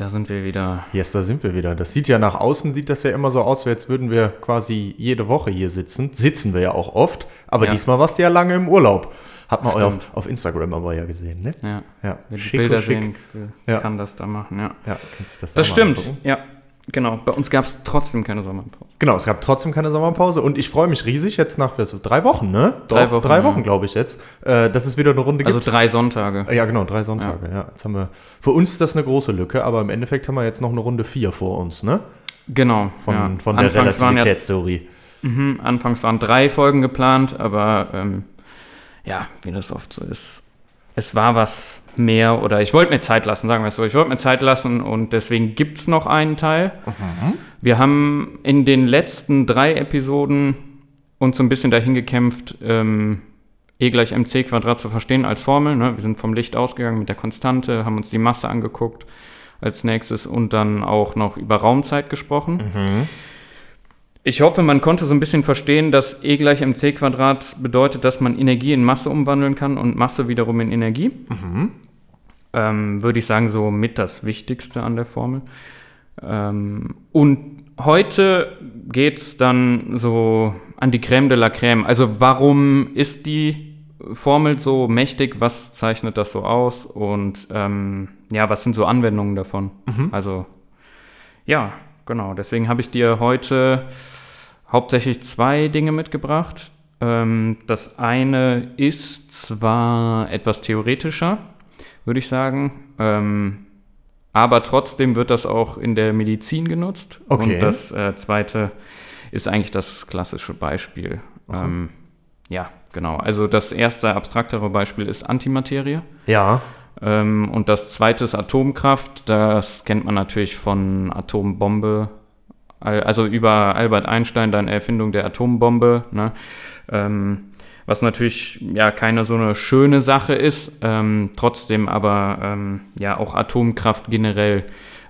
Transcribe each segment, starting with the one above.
Da sind wir wieder. Yes, da sind wir wieder. Das sieht ja nach außen, sieht das ja immer so aus, als würden wir quasi jede Woche hier sitzen. Sitzen wir ja auch oft, aber Ja. diesmal warst du ja lange im Urlaub. Hat man auf, auf Instagram aber ja gesehen, ne? Ja. Ja, Wer die Bilder schick. sehen Ja. kann das da machen, ja. Ja, kannst du das da Das stimmt, angucken? ja. Genau. Bei uns gab es trotzdem keine Sommerpause. Genau, es gab trotzdem keine Sommerpause und ich freue mich riesig jetzt nach so drei Wochen, ne? Drei Doch, Wochen, Drei ja. Wochen, glaube ich jetzt, äh, dass es wieder eine Runde Also gibt. drei Sonntage. Ja, genau, drei Sonntage. Ja. Jetzt haben wir. Für uns ist das eine große Lücke, aber im Endeffekt haben wir jetzt noch eine Runde vier vor uns, ne? Genau. Von, ja. von der Anfangs waren ja Relativitätstheorie. Mhm, anfangs waren drei Folgen geplant, aber ähm, ja, wie das oft so ist, es war was mehr oder ich wollte mir Zeit lassen, sagen wir es so. Ich wollte mir Zeit lassen und deswegen gibt es noch einen Teil. Wir haben in den letzten drei Episoden uns so ein bisschen dahin gekämpft, ähm, E gleich mc Quadrat zu verstehen als Formel. Ne? Wir sind vom Licht ausgegangen mit der Konstante, haben uns die Masse angeguckt als nächstes und dann auch noch über Raumzeit gesprochen. Ich hoffe, man konnte so ein bisschen verstehen, dass E gleich mc Quadrat bedeutet, dass man Energie in Masse umwandeln kann und Masse wiederum in Energie. Ähm, Würde ich sagen, so mit das Wichtigste an der Formel. Ähm, und heute geht es dann so an die Crème de la Crème. Also warum ist die Formel so mächtig? Was zeichnet das so aus? Und ähm, ja, was sind so Anwendungen davon? Also ja, genau. Deswegen habe ich dir heute hauptsächlich zwei Dinge mitgebracht. Ähm, das eine ist zwar etwas theoretischer, würde ich sagen, ähm, aber trotzdem wird das auch in der Medizin genutzt. Okay. Und das äh, zweite ist eigentlich das klassische Beispiel. Ähm, ja, genau. Also das erste abstraktere Beispiel ist Antimaterie. Ja. Ähm, und das zweite ist Atomkraft. Das kennt man natürlich von Atombombe. Al- Also über Albert Einstein, dann Erfindung der Atombombe. Ne? Ähm, was natürlich ja keine so eine schöne Sache ist, ähm, trotzdem aber ähm, ja auch Atomkraft generell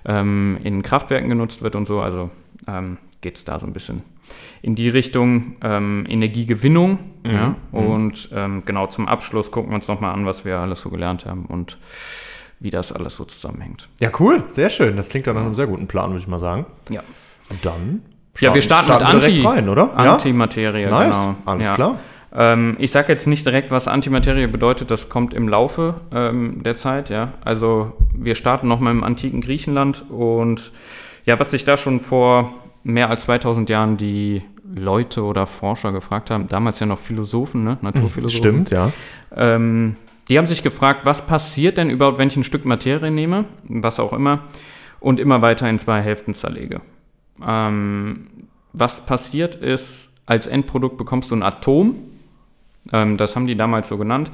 ähm, in Kraftwerken genutzt wird und so. Also ähm, geht es da so ein bisschen in die Richtung ähm, Energiegewinnung. Ja? Und ähm, genau zum Abschluss gucken wir uns nochmal an, was wir alles so gelernt haben und wie das alles so zusammenhängt. Ja, cool. Sehr schön. Das klingt doch nach einem sehr guten Plan, würde ich mal sagen. Ja, Und dann? ja wir starten, mit wir Anti rein, oder? Antimaterie. ja? Nice. Genau. Alles ja. klar. Ähm, ich sage jetzt nicht direkt, was Antimaterie bedeutet, das kommt im Laufe ähm, der Zeit, ja. Also wir starten nochmal im antiken Griechenland und ja, was sich da schon vor mehr als 2000 Jahren die Leute oder Forscher gefragt haben, damals ja noch Philosophen, ne? Naturphilosophen. Stimmt, ja. Ähm, die haben sich gefragt, was passiert denn überhaupt, wenn ich ein Stück Materie nehme, was auch immer, und immer weiter in zwei Hälften zerlege. Ähm, was passiert ist, als Endprodukt bekommst du ein Atom, ähm, das haben die damals so genannt,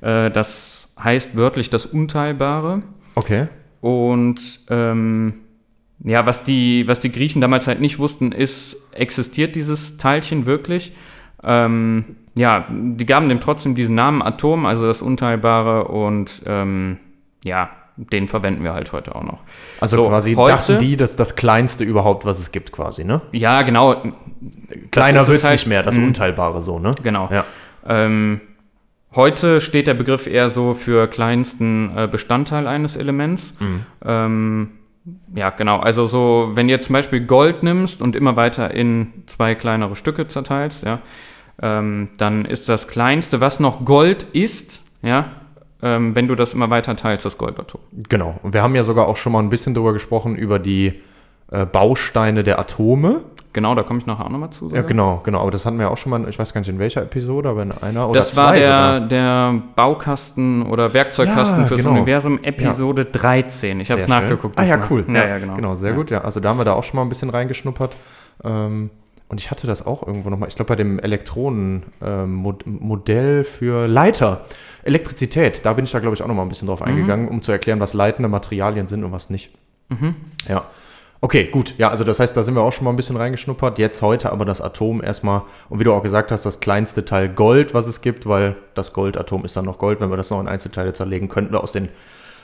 äh, das heißt wörtlich das Unteilbare. Okay. Und ähm, ja, was die, was die Griechen damals halt nicht wussten, ist, existiert dieses Teilchen wirklich? Ähm, ja, die gaben dem trotzdem diesen Namen Atom, also das Unteilbare, und ähm, ja, den verwenden wir halt heute auch noch. Also So, quasi heute- dachten die, dass das Kleinste überhaupt, was es gibt, quasi, ne? Ja, genau. Kleiner wird es halt- nicht mehr, das Mhm. Unteilbare so, ne? Genau. Ja. Ähm, heute steht der Begriff eher so für kleinsten äh, Bestandteil eines Elements. Ähm, ja, genau. Also so, wenn du jetzt zum Beispiel Gold nimmst und immer weiter in zwei kleinere Stücke zerteilst, ja, ähm, dann ist das kleinste, was noch Gold ist, ja, ähm, wenn du das immer weiter teilst, das Goldatom. Genau. Und wir haben ja sogar auch schon mal ein bisschen drüber gesprochen, über die äh, Bausteine der Atome. Genau, da komme ich nachher auch nochmal zu. Ja, sogar. genau, genau. Aber das hatten wir auch schon mal, ich weiß gar nicht in welcher Episode, aber in einer oder Das zwei war der, sogar. der Baukasten oder Werkzeugkasten Ja, fürs genau. Universum, Episode 13. Ich habe es nachgeguckt. Ah ja, cool. Ja, ja, genau. Genau, sehr ja. gut, ja. Also da haben wir da auch schon mal ein bisschen reingeschnuppert. Ähm, und ich hatte das auch irgendwo nochmal, ich glaube bei dem Elektronenmodell für Leiter, Elektrizität, da bin ich da glaube ich auch nochmal ein bisschen Mhm. drauf eingegangen, um zu erklären, was leitende Materialien sind und was nicht. Ja. Okay, gut. Ja, also das heißt, da sind wir auch schon mal ein bisschen reingeschnuppert. Jetzt heute aber das Atom erstmal. Und wie du auch gesagt hast, das kleinste Teil Gold, was es gibt, weil das Goldatom ist dann noch Gold. Wenn wir das noch in Einzelteile zerlegen, könnten wir aus den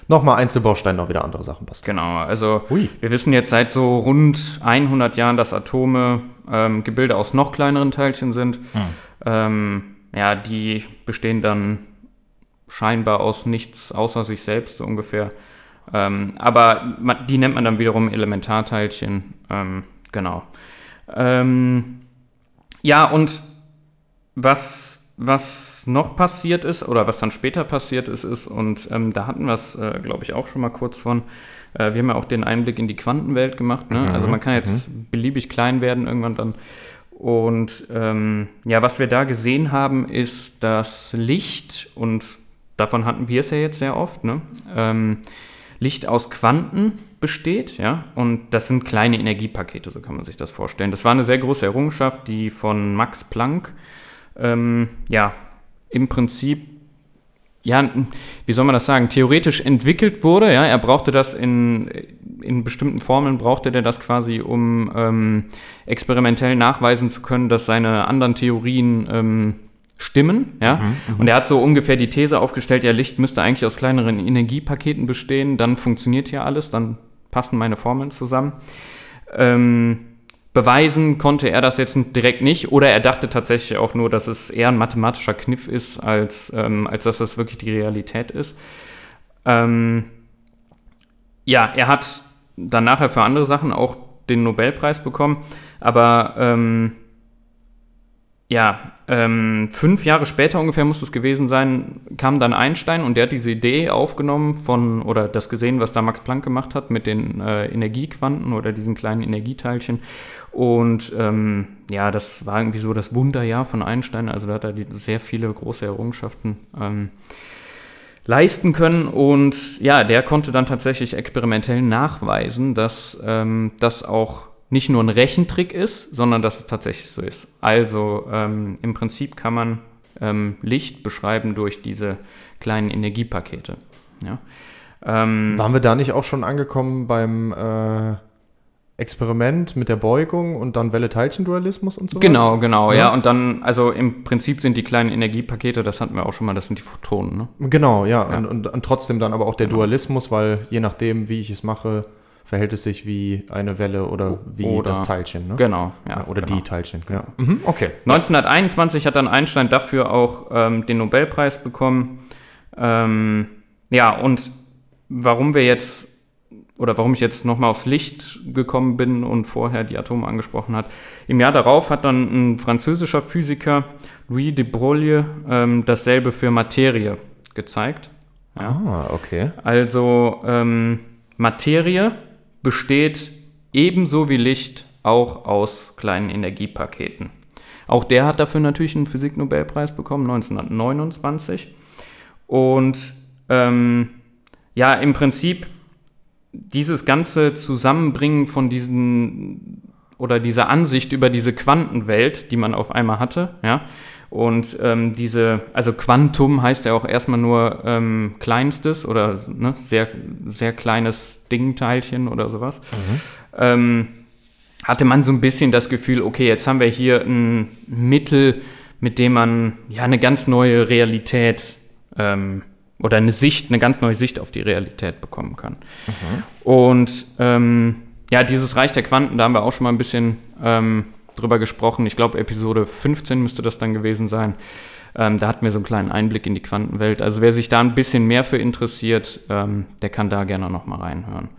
nochmal Einzelbausteinen noch wieder andere Sachen basteln. Genau, also Hui. wir wissen jetzt seit so rund 100 Jahren, dass Atome ähm, Gebilde aus noch kleineren Teilchen sind. Ähm, ja, die bestehen dann scheinbar aus nichts außer sich selbst, so ungefähr. Ähm, aber man, die nennt man dann wiederum Elementarteilchen. Ähm, genau. Ähm, ja, und was, was noch passiert ist, oder was dann später passiert ist, ist, und ähm, da hatten wir es, äh, glaube ich, auch schon mal kurz von, äh, wir haben ja auch den Einblick in die Quantenwelt gemacht. Ne? Also man kann jetzt beliebig klein werden irgendwann dann. Und ähm, ja, was wir da gesehen haben, ist, dass Licht, und davon hatten wir es ja jetzt sehr oft, ne? Licht aus Quanten besteht, ja, und das sind kleine Energiepakete, so kann man sich das vorstellen. Das war eine sehr große Errungenschaft, die von Max Planck, ähm, ja, im Prinzip, ja, wie soll man das sagen, theoretisch entwickelt wurde, ja, er brauchte das in, in bestimmten Formeln, brauchte der das quasi, um ähm, experimentell nachweisen zu können, dass seine anderen Theorien ähm, stimmen, ja. Und er hat so ungefähr die These aufgestellt, ja, Licht müsste eigentlich aus kleineren Energiepaketen bestehen, dann funktioniert hier alles, dann passen meine Formeln zusammen. Ähm, beweisen konnte er das jetzt direkt nicht, oder er dachte tatsächlich auch nur, dass es eher ein mathematischer Kniff ist, als, ähm, als dass das wirklich die Realität ist. Ähm, ja, er hat dann nachher für andere Sachen auch den Nobelpreis bekommen, aber ähm, ja, ähm, fünf Jahre später ungefähr muss es gewesen sein, kam dann Einstein und der hat diese Idee aufgenommen von, oder das gesehen, was da Max Planck gemacht hat mit den äh, Energiequanten oder diesen kleinen Energieteilchen. Und ähm, ja, das war irgendwie so das Wunderjahr von Einstein. Also da hat er die, sehr viele große Errungenschaften ähm, leisten können. Und ja, der konnte dann tatsächlich experimentell nachweisen, dass ähm, das auch nicht nur ein Rechentrick ist, sondern dass es tatsächlich so ist. Also ähm, im Prinzip kann man ähm, Licht beschreiben durch diese kleinen Energiepakete. Ja. Ähm, Waren wir da nicht auch schon angekommen beim äh, Experiment mit der Beugung und dann Welle-Teilchen-Dualismus und so? genau, genau, ja. Ja. Und dann, also im Prinzip sind die kleinen Energiepakete, das hatten wir auch schon mal, das sind die Photonen. Ne? Genau, ja. Und, und, und trotzdem dann aber auch der Dualismus, weil je nachdem, wie ich es mache, verhält es sich wie eine Welle oder wie Oder- das Teilchen. Ne? Genau, ja. Oder genau. die Teilchen. Ja. Mhm, okay. 1921 hat dann Einstein dafür auch ähm, den Nobelpreis bekommen. Ähm, ja, und warum wir jetzt, oder warum ich jetzt nochmal aufs Licht gekommen bin und vorher die Atome angesprochen hat. Im Jahr darauf hat dann ein französischer Physiker, Louis de Broglie, ähm, dasselbe für Materie gezeigt. Ah, okay. Also ähm, Materie besteht ebenso wie Licht auch aus kleinen Energiepaketen. Auch der hat dafür natürlich einen Physiknobelpreis bekommen, 1929. Und ähm, ja, im Prinzip dieses ganze Zusammenbringen von diesen oder dieser Ansicht über diese Quantenwelt, die man auf einmal hatte, ja, und ähm, diese, also Quantum heißt ja auch erstmal nur ähm, kleinstes oder ne, sehr, sehr kleines Dingteilchen oder sowas. Ähm, hatte man so ein bisschen das Gefühl, okay, jetzt haben wir hier ein Mittel, mit dem man ja eine ganz neue Realität ähm, oder eine Sicht, eine ganz neue Sicht auf die Realität bekommen kann. Und ähm, ja, dieses Reich der Quanten, da haben wir auch schon mal ein bisschen ähm, drüber gesprochen. Ich glaube, Episode 15 müsste das dann gewesen sein. Ähm, da hatten wir so einen kleinen Einblick in die Quantenwelt. Also wer sich da ein bisschen mehr für interessiert, ähm, der kann da gerne noch mal reinhören.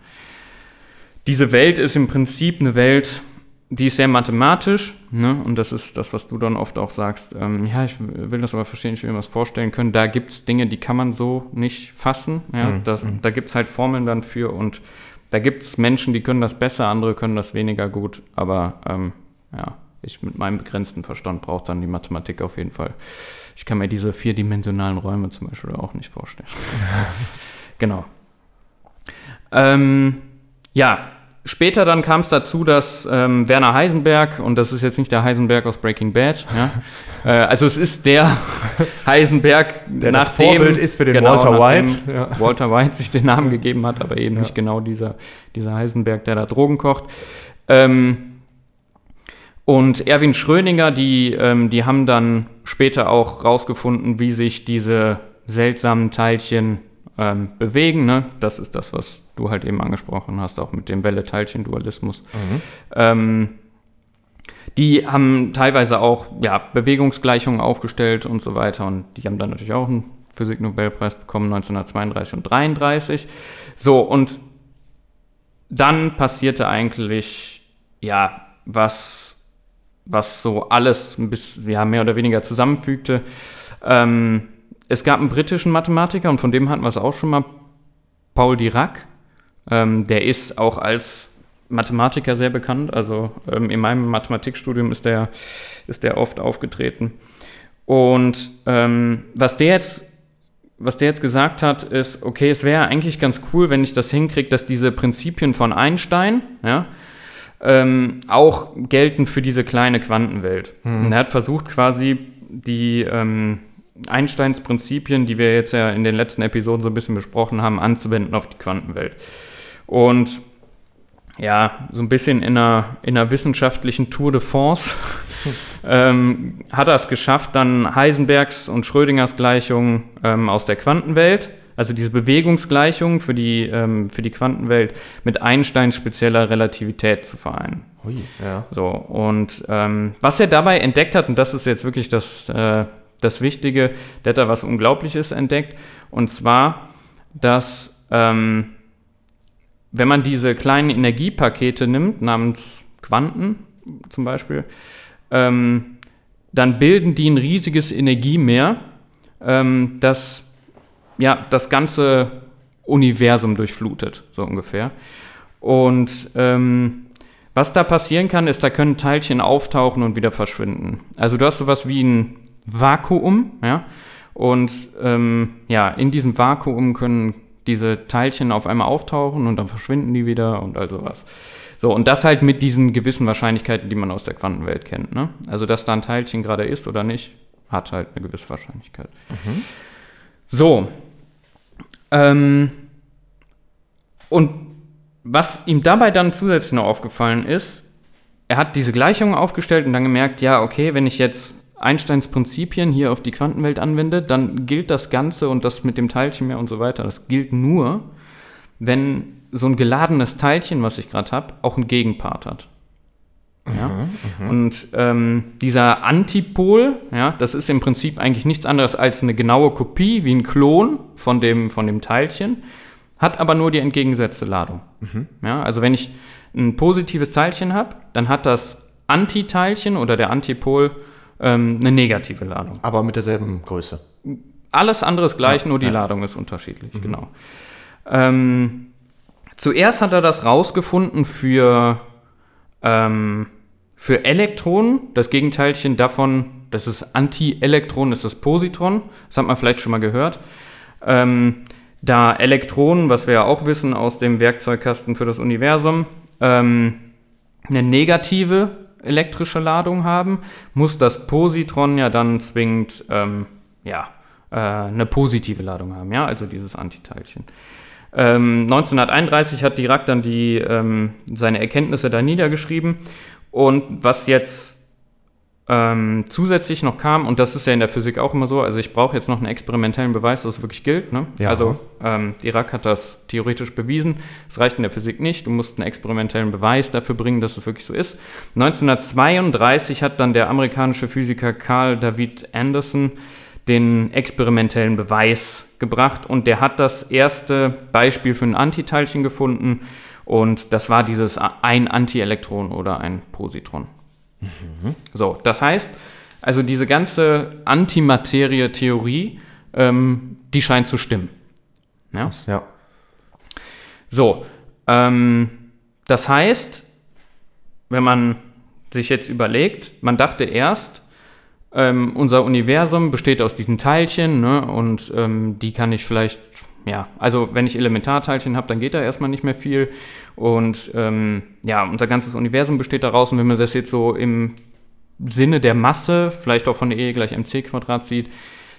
Diese Welt ist im Prinzip eine Welt, die ist sehr mathematisch, ne? und das ist das, was du dann oft auch sagst. Ähm, ja, ich will das aber verstehen, ich will mir das vorstellen können. Da gibt es Dinge, die kann man so nicht fassen. Ja? Das, Da gibt es halt Formeln dann für und da gibt es Menschen, die können das besser, andere können das weniger gut, aber ähm, ja, ich mit meinem begrenzten Verstand brauche dann die Mathematik auf jeden Fall. Ich kann mir diese vierdimensionalen Räume zum Beispiel auch nicht vorstellen. genau. Ähm, ja, Später dann kam es dazu, dass ähm, Werner Heisenberg, und das ist jetzt nicht der Heisenberg aus Breaking Bad, ja, äh, also es ist der Heisenberg, Der das Vorbild ist für den Walter nachdem White, ja. Walter White sich den Namen gegeben hat, aber eben nicht genau dieser, dieser Heisenberg, der da Drogen kocht. Ähm, und Erwin Schröninger, die, ähm, die haben dann später auch rausgefunden, wie sich diese seltsamen Teilchen ähm, bewegen. Ne? Das ist das, was du halt eben angesprochen hast, auch mit dem Welle-Teilchen-Dualismus. Ähm, die haben teilweise auch ja, Bewegungsgleichungen aufgestellt und so weiter. Und die haben dann natürlich auch einen Physik-Nobelpreis bekommen, 1932 und 1933. So, und dann passierte eigentlich, ja, was, was so alles ein ja, mehr oder weniger zusammenfügte. Ähm, es gab einen britischen Mathematiker und von dem hatten wir es auch schon mal, Paul Dirac. Ähm, der ist auch als Mathematiker sehr bekannt. Also ähm, in meinem Mathematikstudium ist der, ist der oft aufgetreten. Und ähm, was der jetzt was der jetzt gesagt hat, ist, okay, es wäre eigentlich ganz cool, wenn ich das hinkriege, dass diese Prinzipien von Einstein, ja, ähm, auch gelten für diese kleine Quantenwelt. Und er hat versucht, quasi die ähm, Einsteins Prinzipien, die wir jetzt ja in den letzten Episoden so ein bisschen besprochen haben, anzuwenden auf die Quantenwelt. Und ja, so ein bisschen in einer, in einer wissenschaftlichen Tour de France ähm, hat er es geschafft, dann Heisenbergs und Schrödingers Gleichungen ähm, aus der Quantenwelt, also diese Bewegungsgleichungen für die, ähm, für die Quantenwelt, mit Einsteins spezieller Relativität zu vereinen. Ui, ja. So, und ähm, was er dabei entdeckt hat, und das ist jetzt wirklich das, äh, das Wichtige, der hat da was Unglaubliches entdeckt, und zwar, dass ähm, wenn man diese kleinen Energiepakete nimmt, namens Quanten zum Beispiel, ähm, dann bilden die ein riesiges Energiemeer, ähm, das ja, das ganze Universum durchflutet, so ungefähr. Und ähm, was da passieren kann, ist, da können Teilchen auftauchen und wieder verschwinden. Also du hast sowas wie ein Vakuum, ja, und ähm, ja, in diesem Vakuum können diese Teilchen auf einmal auftauchen und dann verschwinden die wieder und all sowas. So, und das halt mit diesen gewissen Wahrscheinlichkeiten, die man aus der Quantenwelt kennt. Ne? Also, dass da ein Teilchen gerade ist oder nicht, hat halt eine gewisse Wahrscheinlichkeit. So. Ähm, und was ihm dabei dann zusätzlich noch aufgefallen ist, er hat diese Gleichung aufgestellt und dann gemerkt, ja, okay, wenn ich jetzt Einsteins Prinzipien hier auf die Quantenwelt anwende, dann gilt das Ganze und das mit dem Teilchen mehr und so weiter, das gilt nur, wenn so ein geladenes Teilchen, was ich gerade habe, auch einen Gegenpart hat. Ja? Und ähm, dieser Antipol, ja, das ist im Prinzip eigentlich nichts anderes als eine genaue Kopie, wie ein Klon von dem, von dem Teilchen, hat aber nur die entgegengesetzte Ladung. Ja, also wenn ich ein positives Teilchen habe, dann hat das Antiteilchen oder der Antipol ähm, eine negative Ladung. Aber mit derselben Größe. Alles andere ist gleich, Ja, nur die ja. Mhm. Ladung ist unterschiedlich, genau. Ähm, zuerst hat er das rausgefunden für, ähm, für Elektronen. Das Gegenteilchen davon, das ist Anti-Elektron, ist das Positron. Das hat man vielleicht schon mal gehört. Ähm, da Elektronen, was wir ja auch wissen aus dem Werkzeugkasten für das Universum, ähm, eine negative elektrische Ladung haben, muss das Positron ja dann zwingend ähm, ja, äh, eine positive Ladung haben, ja, also dieses Antiteilchen. Ähm, 1931 hat Dirac dann die, ähm, seine Erkenntnisse da niedergeschrieben und was jetzt ähm, zusätzlich noch kam, und das ist ja in der Physik auch immer so, also ich brauche jetzt noch einen experimentellen Beweis, dass es wirklich gilt. Ne? Ja. Also ähm, Dirac hat das theoretisch bewiesen. Es reicht in der Physik nicht. Du musst einen experimentellen Beweis dafür bringen, dass es wirklich so ist. 1932 hat dann der amerikanische Physiker Carl David Anderson den experimentellen Beweis gebracht und der hat das erste Beispiel für ein Antiteilchen gefunden und das war dieses ein Antielektron oder ein Positron. So, das heißt, also diese ganze Antimaterie-Theorie, ähm, die scheint zu stimmen. Ja? Ja. So, ähm, das heißt, wenn man sich jetzt überlegt, man dachte erst, ähm, unser Universum besteht aus diesen Teilchen ne, und ähm, die kann ich vielleicht ja, also wenn ich Elementarteilchen habe, dann geht da erstmal nicht mehr viel. Und ähm, ja, unser ganzes Universum besteht daraus. Und wenn man das jetzt so im Sinne der Masse, vielleicht auch von E gleich mc Quadrat sieht,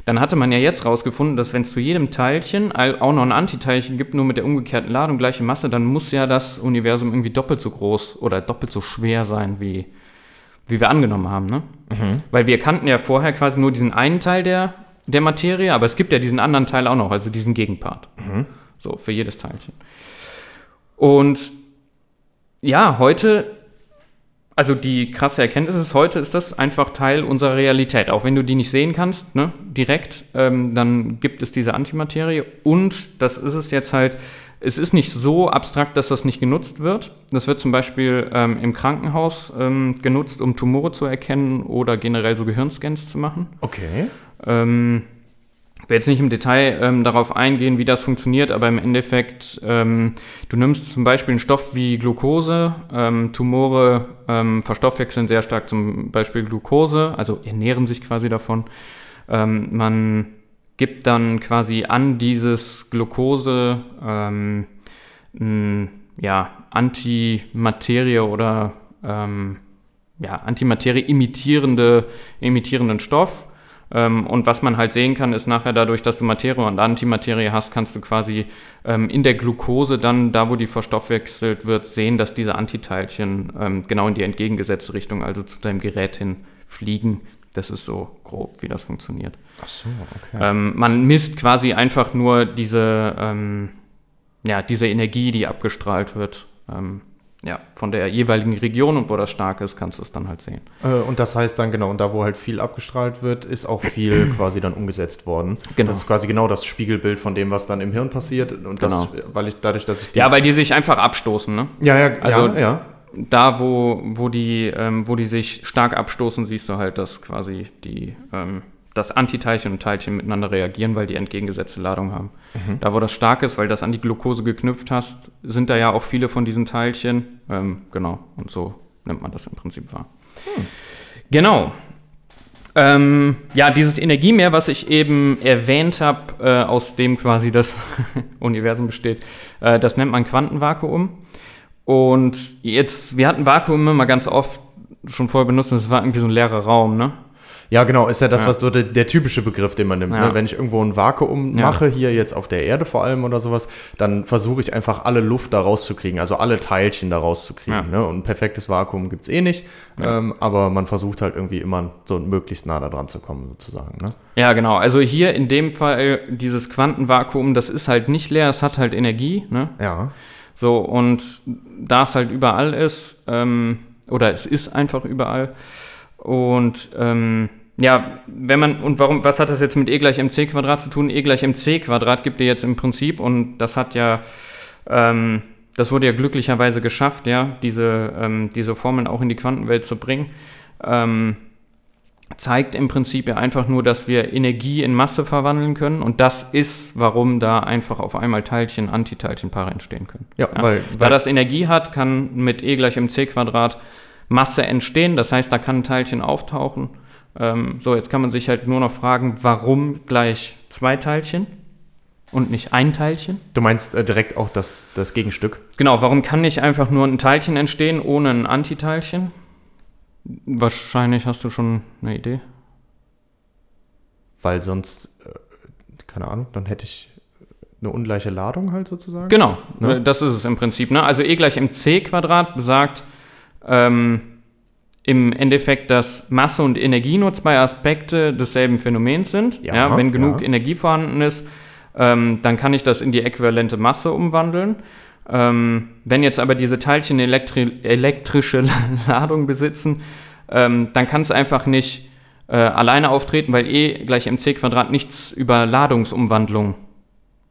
dann hatte man ja jetzt rausgefunden, dass wenn es zu jedem Teilchen auch noch ein Antiteilchen gibt, nur mit der umgekehrten Ladung, gleiche Masse, dann muss ja das Universum irgendwie doppelt so groß oder doppelt so schwer sein, wie, wie wir angenommen haben. Ne? Mhm. Weil wir kannten ja vorher quasi nur diesen einen Teil der, der Materie, aber es gibt ja diesen anderen Teil auch noch, also diesen Gegenpart. Mhm. So, für jedes Teilchen. Und ja, heute also die krasse Erkenntnis ist, heute ist das einfach Teil unserer Realität. Auch wenn du die nicht sehen kannst, ne, direkt, ähm, dann gibt es diese Antimaterie. Und das ist es jetzt halt, es ist nicht so abstrakt, dass das nicht genutzt wird. Das wird zum Beispiel ähm, im Krankenhaus ähm, genutzt, um Tumore zu erkennen oder generell so Gehirnscans zu machen. Okay. Ähm, ich will jetzt nicht im Detail ähm, darauf eingehen, wie das funktioniert, aber im Endeffekt, ähm, du nimmst zum Beispiel einen Stoff wie Glucose. Ähm, Tumore ähm, verstoffwechseln sehr stark zum Beispiel Glucose, also ernähren sich quasi davon. Ähm, man gibt dann quasi an dieses Glucose ähm, n, ja, Antimaterie oder ja, Antimaterie imitierende, imitierenden Stoff ähm, und was man halt sehen kann, ist nachher dadurch, dass du Materie und Antimaterie hast, kannst du quasi ähm, in der Glucose dann, da wo die verstoffwechselt wird, sehen, dass diese Antiteilchen ähm, genau in die entgegengesetzte Richtung, also zu deinem Gerät hin, fliegen. Das ist so grob, wie das funktioniert. Ach so, okay. Ähm, man misst quasi einfach nur diese, ähm, ja, diese Energie, die abgestrahlt wird. Ja, von der jeweiligen Region und wo das stark ist, kannst du es dann halt sehen. Äh, und das heißt dann genau, und da wo halt viel abgestrahlt wird, ist auch viel quasi dann umgesetzt worden. Genau. Das ist quasi genau das Spiegelbild von dem, was dann im Hirn passiert. Und genau. das, weil ich dadurch, dass ich Ja, weil die sich einfach abstoßen, ne? Ja, ja, also, ja, ja. Da, wo, wo, die, ähm, wo die sich stark abstoßen, siehst du halt, dass quasi die ähm, dass Antiteilchen und Teilchen miteinander reagieren, weil die entgegengesetzte Ladung haben. Mhm. Da, wo das stark ist, weil das an die Glucose geknüpft hast, sind da ja auch viele von diesen Teilchen. Ähm, genau, und so nimmt man das im Prinzip wahr. Hm. Genau. Ähm, ja, dieses Energiemeer, was ich eben erwähnt habe, äh, aus dem quasi das Universum besteht, äh, das nennt man Quantenvakuum. Und jetzt, wir hatten Vakuum immer ganz oft schon vorher benutzt, das war irgendwie so ein leerer Raum, ne? Ja, genau, ist ja das, ja. was so der, der, typische Begriff, den man nimmt. Ja. Ne? Wenn ich irgendwo ein Vakuum ja. mache, hier jetzt auf der Erde vor allem oder sowas, dann versuche ich einfach alle Luft da rauszukriegen, also alle Teilchen da rauszukriegen. Ne? Und ein perfektes Vakuum gibt es eh nicht, ähm, aber man versucht halt irgendwie immer so möglichst nah da dran zu kommen, sozusagen. Ne? Ja, genau. Also hier in dem Fall dieses Quantenvakuum, das ist halt nicht leer, es hat halt Energie. Ne? Ja. So, und da es halt überall ist, ähm, oder es ist einfach überall, und ähm, ja, wenn man, und warum, was hat das jetzt mit E gleich mc Quadrat zu tun? E gleich mc Quadrat gibt dir jetzt im Prinzip, und das hat ja, ähm, das wurde ja glücklicherweise geschafft, ja, diese, ähm, diese Formeln auch in die Quantenwelt zu bringen. Ähm, zeigt im Prinzip ja einfach nur, dass wir Energie in Masse verwandeln können und das ist, warum da einfach auf einmal Teilchen, Antiteilchenpaare entstehen können. Ja, ja? Weil, weil da das Energie hat, kann mit E gleich mc Quadrat Masse entstehen. Das heißt, da kann ein Teilchen auftauchen. Ähm, so, jetzt kann man sich halt nur noch fragen, warum gleich zwei Teilchen und nicht ein Teilchen? Du meinst äh, direkt auch das, das Gegenstück? Genau, warum kann nicht einfach nur ein Teilchen entstehen ohne ein Antiteilchen? Wahrscheinlich hast du schon eine Idee. Weil sonst, äh, keine Ahnung, dann hätte ich eine ungleiche Ladung halt sozusagen. Genau, ne? das ist es im Prinzip. Ne? Also E gleich mc Quadrat besagt, ähm, im Endeffekt, dass Masse und Energie nur zwei Aspekte desselben Phänomens sind. Ja, ja wenn genug ja. Energie vorhanden ist, ähm, dann kann ich das in die äquivalente Masse umwandeln. Ähm, wenn jetzt aber diese Teilchen elektri elektrische Ladung besitzen, ähm, dann kann es einfach nicht äh, alleine auftreten, weil E gleich mc Quadrat nichts über Ladungsumwandlung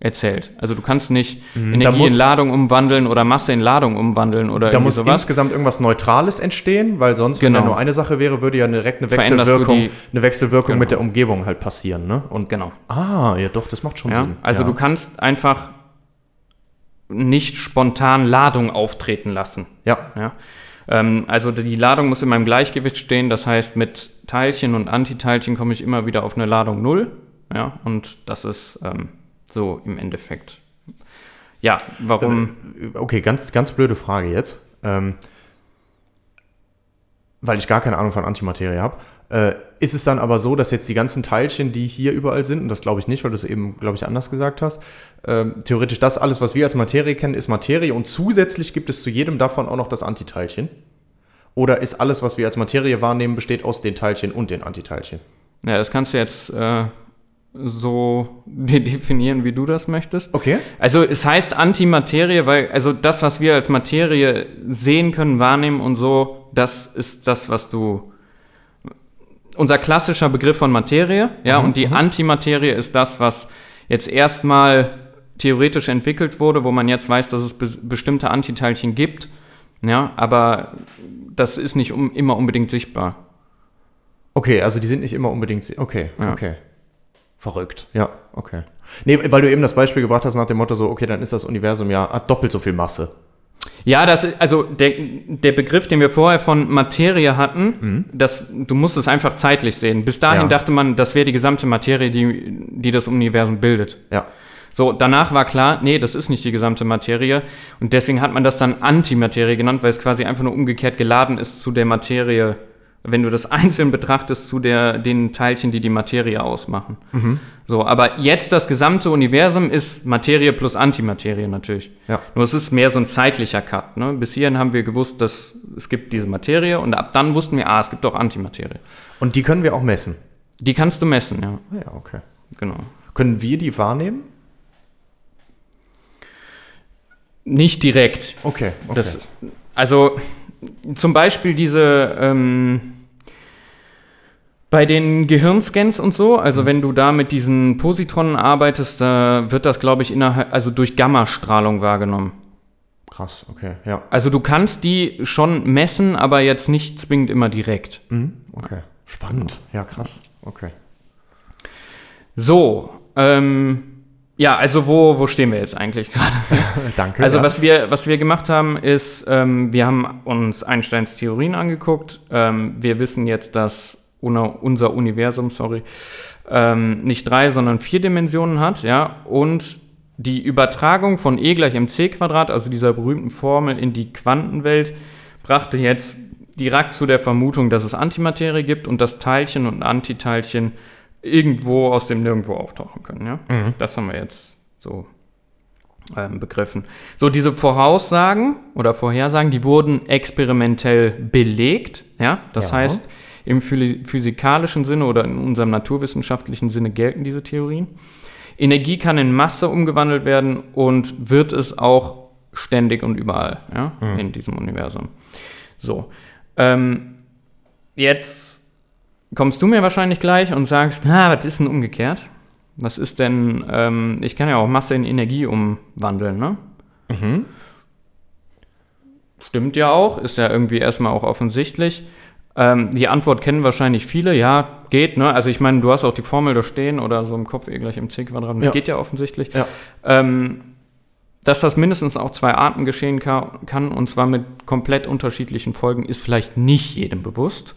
erzählt. Also du kannst nicht mhm, Energie in Ladung umwandeln oder Masse in Ladung umwandeln oder Da muss sowas. insgesamt irgendwas Neutrales entstehen, weil sonst, genau. wenn ja nur eine Sache wäre, würde ja direkt eine Wechselwirkung, eine Wechselwirkung genau. mit der Umgebung halt passieren. Ne? Und genau. Ah, ja doch, das macht schon ja, Sinn. Also ja. du kannst einfach nicht spontan Ladung auftreten lassen. Ja. ja? Ähm, also die Ladung muss in meinem Gleichgewicht stehen, das heißt mit Teilchen und Antiteilchen komme ich immer wieder auf eine Ladung 0. Ja, und das ist ähm, So im Endeffekt. Ja, warum? Okay, ganz, ganz blöde Frage jetzt. Ähm, weil ich gar keine Ahnung von Antimaterie habe. Äh, ist es dann aber so, dass jetzt die ganzen Teilchen, die hier überall sind, und das glaube ich nicht, weil du es eben, glaube ich, anders gesagt hast, ähm, theoretisch das alles, was wir als Materie kennen, ist Materie und zusätzlich gibt es zu jedem davon auch noch das Antiteilchen? Oder ist alles, was wir als Materie wahrnehmen, besteht aus den Teilchen und den Antiteilchen? Ja, das kannst du jetzt äh, so de- definieren, wie du das möchtest. Okay. Also es heißt Antimaterie, weil also das, was wir als Materie sehen können, wahrnehmen und so, das ist das, was du unser klassischer Begriff von Materie, ja, und die Antimaterie ist das, was jetzt erstmal theoretisch entwickelt wurde, wo man jetzt weiß, dass es be bestimmte Antiteilchen gibt, ja, aber das ist nicht um, immer unbedingt sichtbar. Okay, also die sind nicht immer unbedingt. Okay, Ja. okay. Verrückt. Ja, okay. Nee, weil du eben das Beispiel gebracht hast nach dem Motto so, okay, dann ist das Universum ja hat doppelt so viel Masse. Ja, das ist, also der, der Begriff, den wir vorher von Materie hatten, das, du musst es einfach zeitlich sehen. Bis dahin Ja. dachte man, das wäre die gesamte Materie, die, die das Universum bildet. Ja. So, danach war klar, nee, das ist nicht die gesamte Materie. Und deswegen hat man das dann Antimaterie genannt, weil es quasi einfach nur umgekehrt geladen ist zu der Materie, wenn du das einzeln betrachtest, zu der, den Teilchen, die die Materie ausmachen. So, aber jetzt das gesamte Universum ist Materie plus Antimaterie natürlich. Ja. Nur es ist mehr so ein zeitlicher Cut. Ne? Bis hierhin haben wir gewusst, dass es gibt diese Materie und ab dann wussten wir, ah, es gibt auch Antimaterie. Und die können wir auch messen. Die kannst du messen, ja. Ah Ja, okay. Genau. Können wir die wahrnehmen? Nicht direkt. Okay, okay. Das, also zum Beispiel diese ähm, bei den Gehirnscans und so, also Mhm. wenn du da mit diesen Positronen arbeitest, da wird das, glaube ich, innerhalb, also durch Gammastrahlung wahrgenommen. Krass, okay, ja. Also du kannst die schon messen, aber jetzt nicht zwingend immer direkt. Mhm, okay. Spannend. Ja, krass. Okay. So, ähm, ja, also wo, wo stehen wir jetzt eigentlich gerade? Danke. Also ja. was wir, was wir gemacht haben, ist, ähm, wir haben uns Einsteins Theorien angeguckt. Ähm, wir wissen jetzt, dass unser Universum, sorry, ähm, nicht drei, sondern vier Dimensionen hat, ja, und die Übertragung von E gleich mc Quadrat, also dieser berühmten Formel in die Quantenwelt, brachte jetzt direkt zu der Vermutung, dass es Antimaterie gibt und dass Teilchen und Antiteilchen irgendwo aus dem Nirgendwo auftauchen können, ja. Das haben wir jetzt so ähm, begriffen. So, diese Voraussagen oder Vorhersagen, die wurden experimentell belegt. Ja? Das Ja. heißt, im phy- physikalischen Sinne oder in unserem naturwissenschaftlichen Sinne gelten diese Theorien. Energie kann in Masse umgewandelt werden und wird es auch ständig und überall ja? in diesem Universum. So, ähm, jetzt kommst du mir wahrscheinlich gleich und sagst, na, was ist denn umgekehrt? Was ist denn, ähm, ich kann ja auch Masse in Energie umwandeln, ne? Stimmt ja auch, ist ja irgendwie erstmal auch offensichtlich. Ähm, die Antwort kennen wahrscheinlich viele, ja, geht, ne? Also ich meine, du hast auch die Formel da stehen oder so im Kopf eh gleich im C Quadrat, das Ja. geht ja offensichtlich. Ja. Ähm, dass das mindestens auf zwei Arten geschehen ka kann, und zwar mit komplett unterschiedlichen Folgen, ist vielleicht nicht jedem bewusst.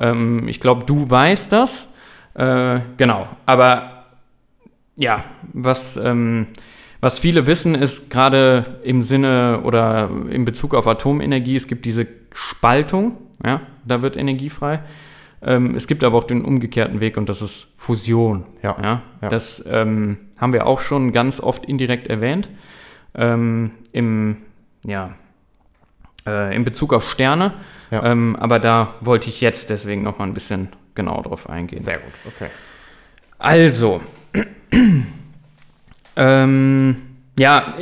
Ähm, ich glaube, du weißt das. Äh, genau. Aber ja, was, ähm, was viele wissen, ist gerade im Sinne oder in Bezug auf Atomenergie, es gibt diese Spaltung, ja, da wird Energie frei. Ähm, es gibt aber auch den umgekehrten Weg und das ist Fusion. Ja, ja? ja. Das ähm, haben wir auch schon ganz oft indirekt erwähnt. Ähm, Im, ja, äh, in Bezug auf Sterne. Ja. Ähm, aber da wollte ich jetzt deswegen noch mal ein bisschen genauer drauf eingehen. Sehr gut, okay. Also, ähm, ja,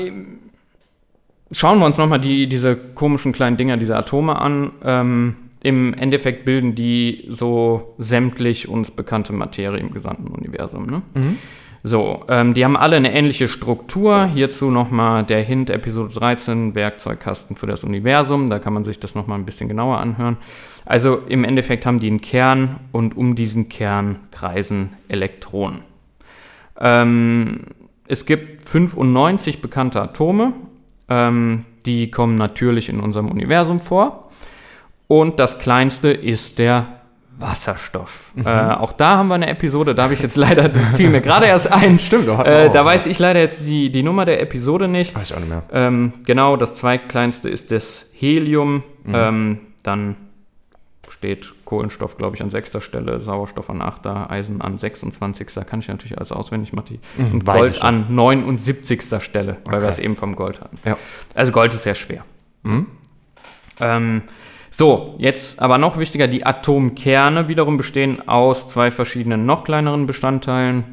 schauen wir uns nochmal die, diese komischen kleinen Dinger, diese Atome an. Ähm, Im Endeffekt bilden die so sämtlich uns bekannte Materie im gesamten Universum. Ne? So, ähm, die haben alle eine ähnliche Struktur. Hierzu nochmal der Hint, Episode 13, Werkzeugkasten für das Universum. Da kann man sich das nochmal ein bisschen genauer anhören. Also im Endeffekt haben die einen Kern und um diesen Kern kreisen Elektronen. Ähm, es gibt 95 bekannte Atome, ähm, die kommen natürlich in unserem Universum vor. Und das kleinste ist der Wasserstoff. Äh, auch da haben wir eine Episode, da habe ich jetzt leider, das fiel mir gerade erst ein. Stimmt, da äh, auch, Da ja. weiß ich leider jetzt die, die Nummer der Episode nicht. Weiß ich auch nicht mehr. Ähm, genau, das zweitkleinste ist das Helium. Ähm, dann steht Kohlenstoff, glaube ich, an sechster Stelle, Sauerstoff an achter, Eisen an 26. Kann ich natürlich alles auswendig, Matti. Und weiß ich Gold an 79. Stelle, weil Okay. wir es eben vom Gold hatten. Ja. Also Gold ist sehr schwer. Ähm, so, jetzt aber noch wichtiger, die Atomkerne wiederum bestehen aus zwei verschiedenen noch kleineren Bestandteilen.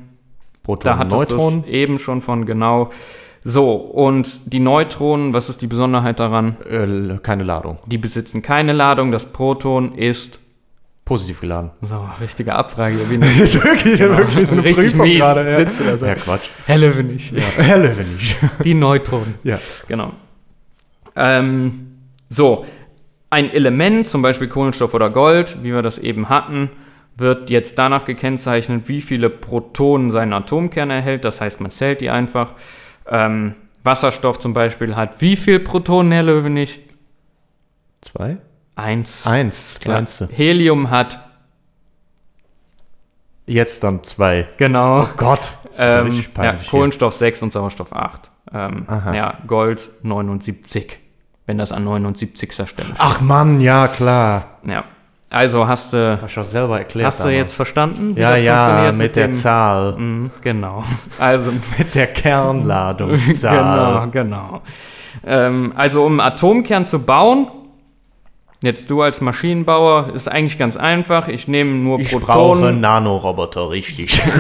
Proton Da hattest du Neutron. es eben schon von, genau. So, und die Neutronen, was ist die Besonderheit daran? Äh, keine Ladung. Die besitzen keine Ladung, das Proton ist. Positiv geladen. So, richtige Abfrage hier. Wie ist wirklich, wirklich wie so eine Richtig Prüfung mies. gerade. Ja. Sitzt du da so. ja, Quatsch. Helle bin ich. Herr Löwenich. Die Neutronen. ja. Genau. Ähm, so, ein Element, zum Beispiel Kohlenstoff oder Gold, wie wir das eben hatten, wird jetzt danach gekennzeichnet, wie viele Protonen sein Atomkern erhält. Das heißt, man zählt die einfach. Ähm, Wasserstoff zum Beispiel hat wie viel Protonen, Herr Löwenich? Zwei? Eins. Eins, das Ja. kleinste. Helium hat, Jetzt dann zwei. genau. Gott. Ist aber Ähm, ja, peinlich hier. Kohlenstoff 6 und Sauerstoff 8. Ähm, ja, Gold 79, wenn das an 79. Stelle steht. Ach Mann, ja, klar. Ja. Also hast du, Hast du selber erklärt. hast du damals. jetzt verstanden? Ja, ja, funktioniert mit der dem- Zahl. Mhm, genau. Also, Mit der Kernladungszahl. genau, genau. Ähm, also, um einen Atomkern zu bauen, jetzt du als Maschinenbauer, ist eigentlich ganz einfach. Ich nehme nur Ich brauche Protonen. Nanoroboter, richtig.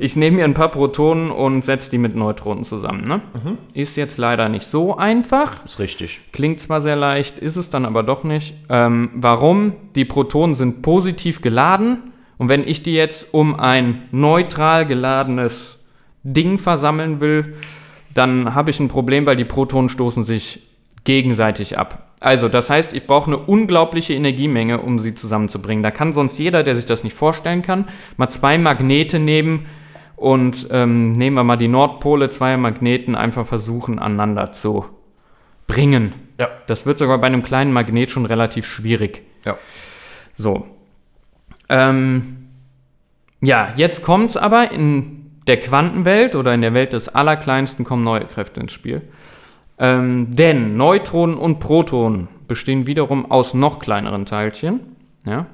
Ich nehme mir ein paar Protonen und setze die mit Neutronen zusammen. Ne? Mhm. Ist jetzt leider nicht so einfach. ist richtig. Klingt zwar sehr leicht, ist es dann aber doch nicht. Ähm, warum? Die Protonen sind positiv geladen und wenn ich die jetzt um ein neutral geladenes Ding versammeln will, dann habe ich ein Problem, weil die Protonen stoßen sich gegenseitig ab. Also, das heißt, ich brauche eine unglaubliche Energiemenge, um sie zusammenzubringen. Da kann sonst jeder, der sich das nicht vorstellen kann, mal zwei Magnete nehmen und ähm, nehmen wir mal die Nordpole, zwei Magneten einfach versuchen, aneinander zu bringen. Ja. Das wird sogar bei einem kleinen Magnet schon relativ schwierig. Ja. So. Ähm, ja, jetzt kommt es aber in der Quantenwelt oder in der Welt des Allerkleinsten kommen neue Kräfte ins Spiel. Ähm, denn Neutronen und Protonen bestehen wiederum aus noch kleineren Teilchen. Ja?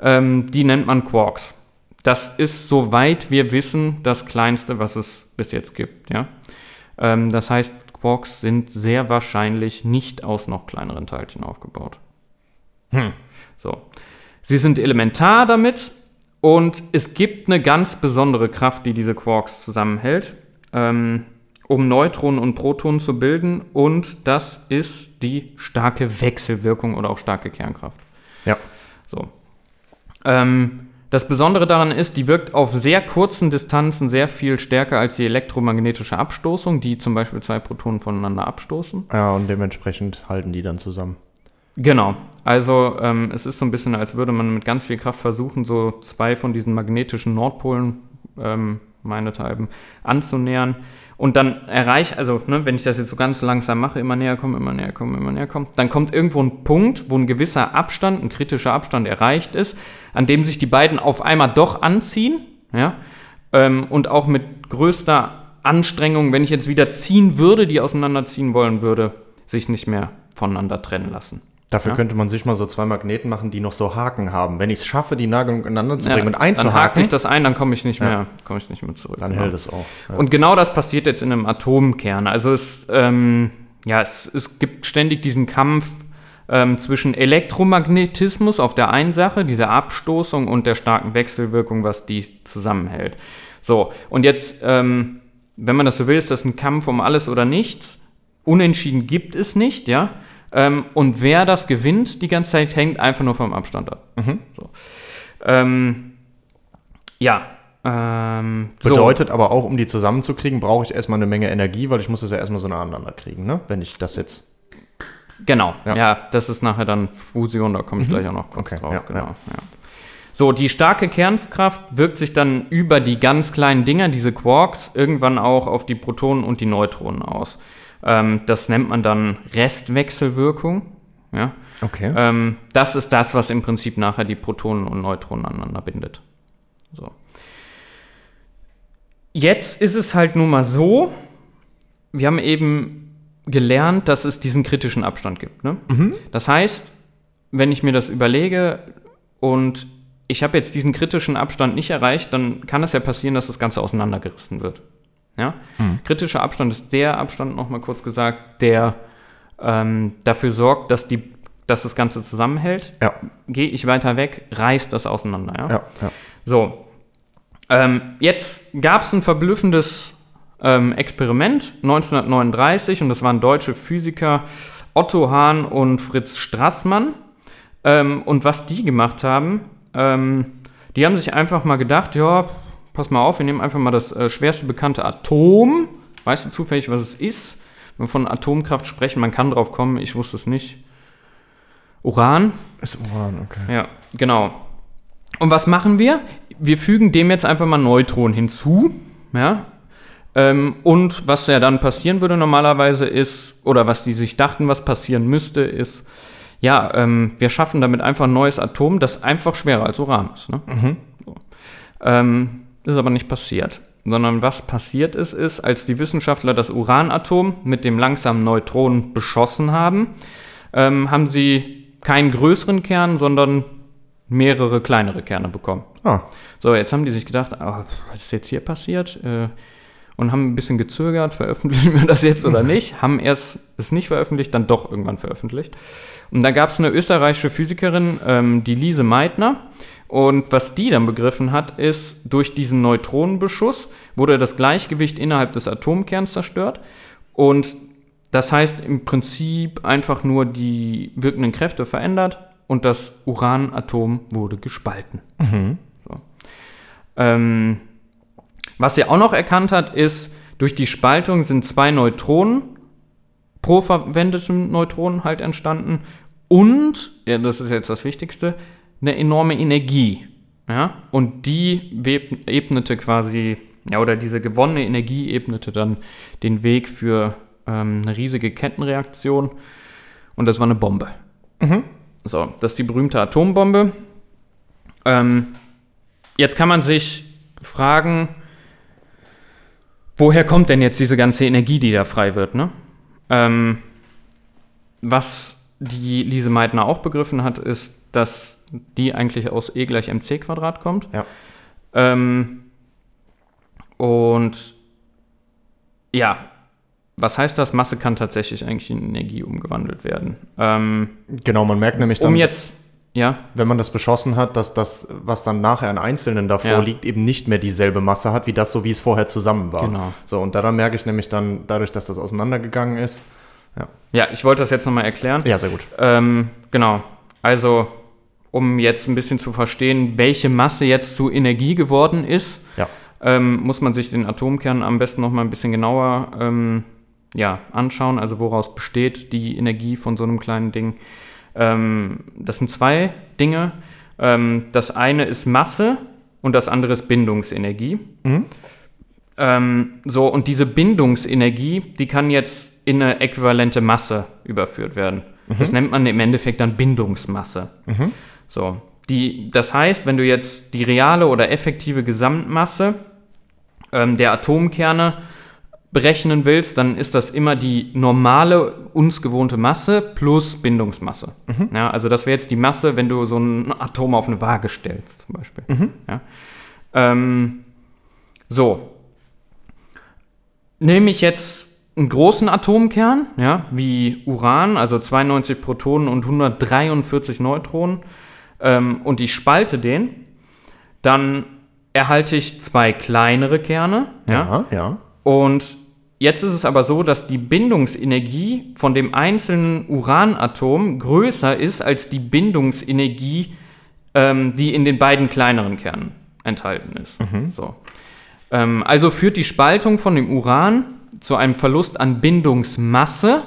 Ähm, die nennt man Quarks. Das ist, soweit wir wissen, das kleinste, was es bis jetzt gibt. Ja? Ähm, das heißt, Quarks sind sehr wahrscheinlich nicht aus noch kleineren Teilchen aufgebaut. So. Sie sind elementar damit und es gibt eine ganz besondere Kraft, die diese Quarks zusammenhält, ähm, um Neutronen und Protonen zu bilden und das ist die starke Wechselwirkung oder auch starke Kernkraft. Ja. So. Ähm, das Besondere daran ist, die wirkt auf sehr kurzen Distanzen sehr viel stärker als die elektromagnetische Abstoßung, die zum Beispiel zwei Protonen voneinander abstoßen. Ja, und dementsprechend halten die dann zusammen. Genau. Also ähm, es ist so ein bisschen, als würde man mit ganz viel Kraft versuchen, so zwei von diesen magnetischen Nordpolen, ähm, meinethalben, anzunähern. Und dann erreicht, also ne, wenn ich das jetzt so ganz langsam mache, immer näher kommen, immer näher kommen, immer näher kommen, dann kommt irgendwo ein Punkt, wo ein gewisser Abstand, ein kritischer Abstand erreicht ist, an dem sich die beiden auf einmal doch anziehen, ja, ähm, und auch mit größter Anstrengung, wenn ich jetzt wieder ziehen würde, die auseinanderziehen wollen würde, sich nicht mehr voneinander trennen lassen. Dafür Ja. könnte man sich mal so zwei Magneten machen, die noch so Haken haben. Wenn ich es schaffe, die Nagelung ineinander zu Ja, bringen und dann hakt einzuhaken, sich das ein, dann komme ich nicht Ja. mehr, komme ich nicht mehr zurück. dann Genau. hält es auch. Ja. Und genau das passiert jetzt in einem Atomkern. Also es, ähm, ja, es, es gibt ständig diesen Kampf ähm, zwischen Elektromagnetismus auf der einen Sache, dieser Abstoßung und der starken Wechselwirkung, was die zusammenhält. So, und jetzt, ähm, wenn man das so will, ist das ein Kampf um alles oder nichts. Unentschieden gibt es nicht, ja. Ähm, und wer das gewinnt die ganze Zeit, hängt einfach nur vom Abstand ab. So. Ähm, ja. Ähm, so. Bedeutet aber auch, um die zusammenzukriegen, brauche ich erstmal eine Menge Energie, weil ich muss das ja erstmal so nacheinander kriegen, ne? Wenn ich das jetzt. Genau, Ja. ja. das ist nachher dann Fusion, da komme ich gleich auch noch kurz Okay, drauf. ja, genau, ja. So, die starke Kernkraft wirkt sich dann über die ganz kleinen Dinger, diese Quarks, irgendwann auch auf die Protonen und die Neutronen aus. Ähm, das nennt man dann Restwechselwirkung. Ja? Okay. Ähm, das ist das, was im Prinzip nachher die Protonen und Neutronen aneinander bindet. So. Jetzt ist es halt nun mal so, wir haben eben gelernt, dass es diesen kritischen Abstand gibt. Ne? Das heißt, wenn ich mir das überlege und ich habe jetzt diesen kritischen Abstand nicht erreicht, dann kann es ja passieren, dass das Ganze auseinandergerissen wird. Ja? Kritischer Abstand ist der Abstand, nochmal kurz gesagt, der ähm, dafür sorgt, dass, die, dass das Ganze zusammenhält. ja, Gehe ich weiter weg, reißt das auseinander. Ja? ja, ja. So, ähm, jetzt gab es ein verblüffendes ähm, Experiment 1939 und das waren deutsche Physiker Otto Hahn und Fritz Strassmann. Ähm, und was die gemacht haben, ähm, die haben sich einfach mal gedacht, ja, pass mal auf, wir nehmen einfach mal das äh, schwerste bekannte Atom. Weißt du zufällig, was es ist? Wenn wir von Atomkraft sprechen, man kann drauf kommen, ich wusste es nicht. Uran? Ist Uran, okay. Ja, genau. Und was machen wir? Wir fügen dem jetzt einfach mal Neutronen hinzu. Ja. Ähm, und was ja dann passieren würde normalerweise ist, oder was die sich dachten, was passieren müsste, ist, ja, ähm, wir schaffen damit einfach ein neues Atom, das einfach schwerer als Uran ist. Ne? So. Ähm, ist aber nicht passiert. Sondern was passiert ist, ist, als die Wissenschaftler das Uranatom mit dem langsamen Neutron beschossen haben, ähm, haben sie keinen größeren Kern, sondern mehrere kleinere Kerne bekommen. Ah, So, jetzt haben die sich gedacht, ah, was ist jetzt hier passiert? Äh, und haben ein bisschen gezögert, veröffentlichen wir das jetzt oder nicht? Haben erst es nicht veröffentlicht, dann doch irgendwann veröffentlicht. Und da gab es eine österreichische Physikerin, ähm, die Lise Meitner. Und was die dann begriffen hat, ist, durch diesen Neutronenbeschuss wurde das Gleichgewicht innerhalb des Atomkerns zerstört. Und das heißt im Prinzip einfach nur die wirkenden Kräfte verändert und das Uranatom wurde gespalten. So. Ähm, was sie auch noch erkannt hat, ist, durch die Spaltung sind zwei Neutronen pro verwendeten Neutronen halt entstanden und, ja, das ist jetzt das Wichtigste, eine enorme Energie. Ja? Und die ebnete quasi, ja, oder diese gewonnene Energie ebnete dann den Weg für ähm, eine riesige Kettenreaktion und das war eine Bombe. So, das ist die berühmte Atombombe. Ähm, jetzt kann man sich fragen, woher kommt denn jetzt diese ganze Energie, die da frei wird? Ne? Ähm, was die Lise Meitner auch begriffen hat, ist, dass die eigentlich aus E gleich mc Quadrat kommt. ja. Ähm, und ja, was heißt das? Masse kann tatsächlich eigentlich in Energie umgewandelt werden. Ähm, Genau, man merkt nämlich dann, um jetzt, ja, wenn man das beschossen hat, dass das, was dann nachher an Einzelnen davor Ja. liegt, eben nicht mehr dieselbe Masse hat, wie das, so wie es vorher zusammen war. Genau. So, und daran merke ich nämlich dann, dadurch, dass das auseinandergegangen ist. Ja, ja, ich wollte das jetzt nochmal erklären. ja sehr gut. Ähm, genau. Also, um jetzt ein bisschen zu verstehen, welche Masse jetzt zu Energie geworden ist, Ja, ähm, muss man sich den Atomkern am besten noch mal ein bisschen genauer ähm, ja, anschauen. Also woraus besteht die Energie von so einem kleinen Ding? Ähm, das sind zwei Dinge. Ähm, das eine ist Masse und das andere ist Bindungsenergie. Ähm, so, und diese Bindungsenergie, die kann jetzt in eine äquivalente Masse überführt werden. Das nennt man im Endeffekt dann Bindungsmasse. So, die, das heißt, wenn du jetzt die reale oder effektive Gesamtmasse ähm, der Atomkerne berechnen willst, dann ist das immer die normale, uns gewohnte Masse plus Bindungsmasse. Ja, also das wäre jetzt die Masse, wenn du so ein Atom auf eine Waage stellst, zum Beispiel. Ja. Ähm, so. Nehme ich jetzt einen großen Atomkern, ja, wie Uran, also 92 Protonen und 143 Neutronen, ähm, und ich spalte den, dann erhalte ich zwei kleinere Kerne, ja, ja. ja. und jetzt ist es aber so, dass die Bindungsenergie von dem einzelnen Uranatom größer ist als die Bindungsenergie, ähm, die in den beiden kleineren Kernen enthalten ist. So. Ähm, also führt die Spaltung von dem Uran zu einem Verlust an Bindungsmasse,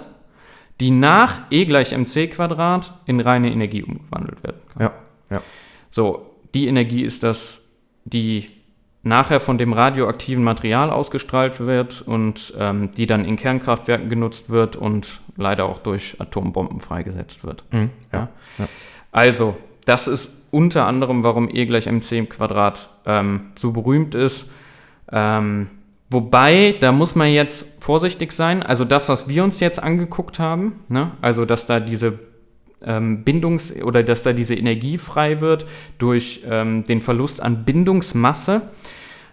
die nach E gleich mc Quadrat in reine Energie umgewandelt werden kann. Ja, ja. So, die Energie ist das, die nachher von dem radioaktiven Material ausgestrahlt wird und ähm, die dann in Kernkraftwerken genutzt wird und leider auch durch Atombomben freigesetzt wird. Mhm. Ja. Also, das ist unter anderem, warum E gleich mc im Quadrat ähm, so berühmt ist. Ähm, wobei, da muss man jetzt vorsichtig sein. Also das, was wir uns jetzt angeguckt haben, ne? also dass da diese ähm, Bindungs- oder dass da diese Energie frei wird durch ähm, den Verlust an Bindungsmasse.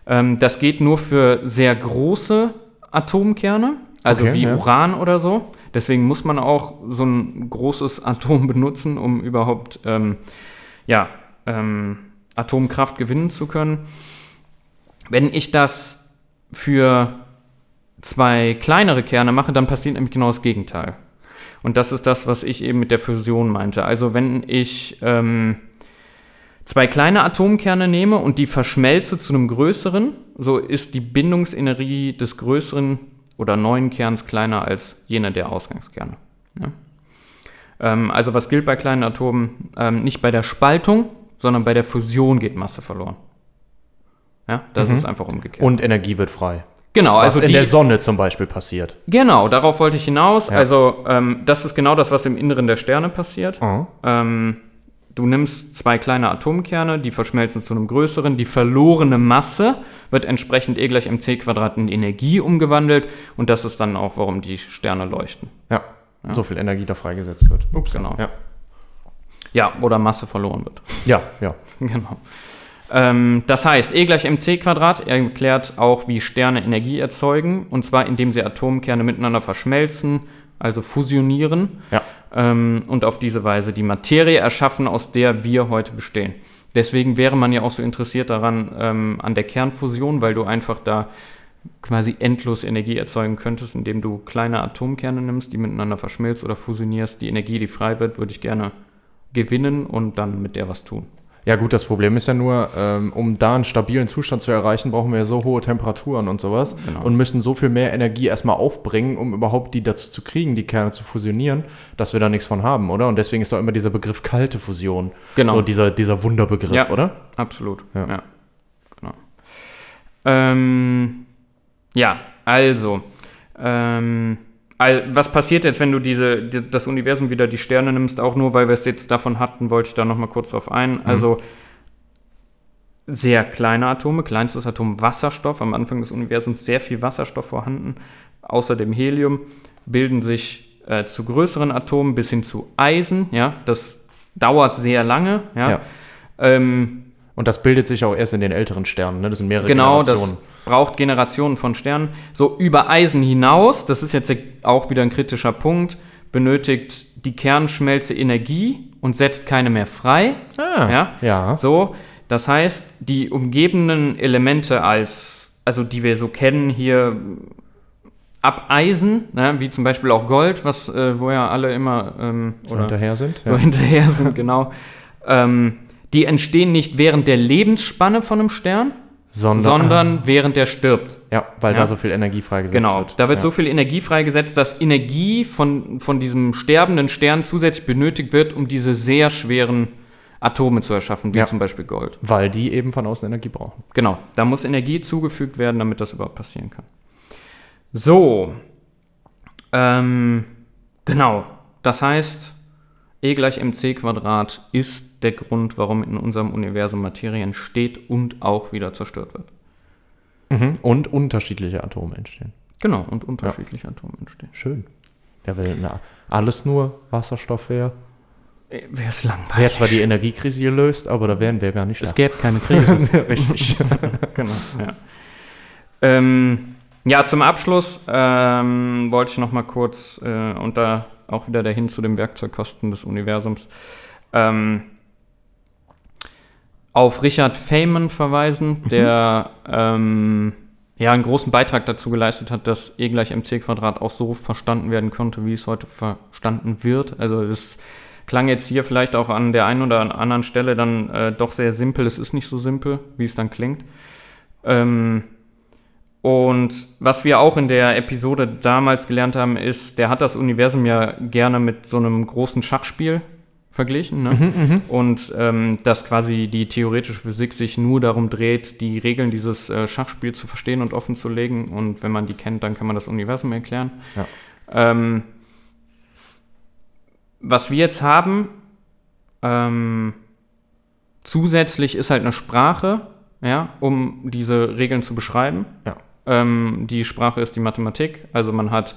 Ähm, das geht nur für sehr große Atomkerne, also Okay, wie ja. Uran oder so. Deswegen muss man auch so ein großes Atom benutzen, um überhaupt ähm, ja, ähm, Atomkraft gewinnen zu können. Wenn ich das für zwei kleinere Kerne mache, dann passiert nämlich genau das Gegenteil. Und das ist das, was ich eben mit der Fusion meinte. Also wenn ich ähm, zwei kleine Atomkerne nehme und die verschmelze zu einem größeren, so ist die Bindungsenergie des größeren oder neuen Kerns kleiner als jene der Ausgangskerne. Ja? Ähm, also was gilt bei kleinen Atomen? Ähm, nicht bei der Spaltung, sondern bei der Fusion geht Masse verloren. Ja, das ist einfach umgekehrt. Und Energie wird frei. genau, Was also in die, der Sonne zum Beispiel passiert. Genau, darauf wollte ich hinaus. Ja. Also, ähm, das ist genau das, was im Inneren der Sterne passiert. Mhm. Ähm, du nimmst zwei kleine Atomkerne, die verschmelzen zu einem größeren. Die verlorene Masse wird entsprechend E gleich mc Quadrat in Energie umgewandelt. Und das ist dann auch, warum die Sterne leuchten. Ja. So viel Energie da freigesetzt wird. Ups, Genau. Ja. Ja, oder Masse verloren wird. Ja, ja. genau. Ähm, das heißt, E gleich mc Quadrat erklärt auch, wie Sterne Energie erzeugen. Und zwar, indem sie Atomkerne miteinander verschmelzen, also fusionieren. Ja. ähm, und auf diese Weise die Materie erschaffen, aus der wir heute bestehen. Deswegen wäre man ja auch so interessiert daran, ähm, an der Kernfusion, weil du einfach da quasi endlos Energie erzeugen könntest, indem du kleine Atomkerne nimmst, die miteinander verschmilzt oder fusionierst. Die Energie, die frei wird, würde ich gerne gewinnen und dann mit der was tun. Ja gut, das Problem ist ja nur, ähm, um da einen stabilen Zustand zu erreichen, brauchen wir ja so hohe Temperaturen und sowas Genau. und müssen so viel mehr Energie erstmal aufbringen, um überhaupt die dazu zu kriegen, die Kerne zu fusionieren, dass wir da nichts von haben, oder? Und deswegen ist doch immer dieser Begriff kalte Fusion. Genau. So dieser, dieser Wunderbegriff, Ja. oder? Absolut. Ja. Ja. Genau. Ähm, ja, also. Ähm, all, was passiert jetzt, wenn du diese, die, das Universum wieder die Sterne nimmst? Auch nur, weil wir es jetzt davon hatten, wollte ich da nochmal kurz drauf ein. Also sehr kleine Atome, kleinstes Atom Wasserstoff, am Anfang des Universums sehr viel Wasserstoff vorhanden, außer dem Helium, bilden sich äh, zu größeren Atomen bis hin zu Eisen. Ja, das dauert sehr lange. Ja. Ja. Ähm, Und das bildet sich auch erst in den älteren Sternen, ne? Das sind mehrere Genau, Generationen. das braucht Generationen von Sternen. So über Eisen hinaus, das ist jetzt auch wieder ein kritischer Punkt, benötigt die Kernschmelze Energie und setzt keine mehr frei. Ah, ja. ja. So, das heißt, die umgebenden Elemente als, also die wir so kennen hier ab Eisen, ne, wie zum Beispiel auch Gold, was, äh, wo ja alle immer ähm, So hinterher sind. so hinterher sind, genau. Ähm, die entstehen nicht während der Lebensspanne von einem Stern, sondern, sondern während der stirbt. ja, weil Ja. da so viel Energie freigesetzt Genau, wird. da wird ja. so viel Energie freigesetzt, dass Energie von, von diesem sterbenden Stern zusätzlich benötigt wird, um diese sehr schweren Atome zu erschaffen, wie Ja. zum Beispiel Gold. Weil die eben von außen Energie brauchen. Genau, da muss Energie zugefügt werden, damit das überhaupt passieren kann. So, ähm, genau, das heißt, E gleich mc Quadrat ist der Grund, warum in unserem Universum Materie entsteht und auch wieder zerstört wird. Mhm. Und unterschiedliche Atome entstehen. Genau, und unterschiedliche Atome entstehen. Schön. Ja, wenn na, alles nur Wasserstoff wäre, Wäre es langweilig. wäre zwar die Energiekrise gelöst, aber da wären wir gar nicht Es da. gäbe keine Krise. Richtig. genau, ja. Ähm, ja, zum Abschluss ähm, wollte ich noch mal kurz, äh, und da auch wieder dahin zu den Werkzeugkosten des Universums, ähm, auf Richard Feynman verweisen, der ähm, ja einen großen Beitrag dazu geleistet hat, dass E gleich mc Quadrat auch so verstanden werden konnte, wie es heute verstanden wird. Also es klang jetzt hier vielleicht auch an der einen oder anderen Stelle dann äh, doch sehr simpel. Es ist nicht so simpel, wie es dann klingt. Ähm, und was wir auch in der Episode damals gelernt haben, ist, der hat das Universum ja gerne mit so einem großen Schachspiel verglichen. Ne? Und ähm, dass quasi die theoretische Physik sich nur darum dreht, die Regeln dieses äh, Schachspiels zu verstehen und offen zu legen. Und wenn man die kennt, dann kann man das Universum erklären. Ja. Ähm, was wir jetzt haben, ähm, zusätzlich ist halt eine Sprache, ja, um diese Regeln zu beschreiben. Ja. Ähm, die Sprache ist die Mathematik, also man hat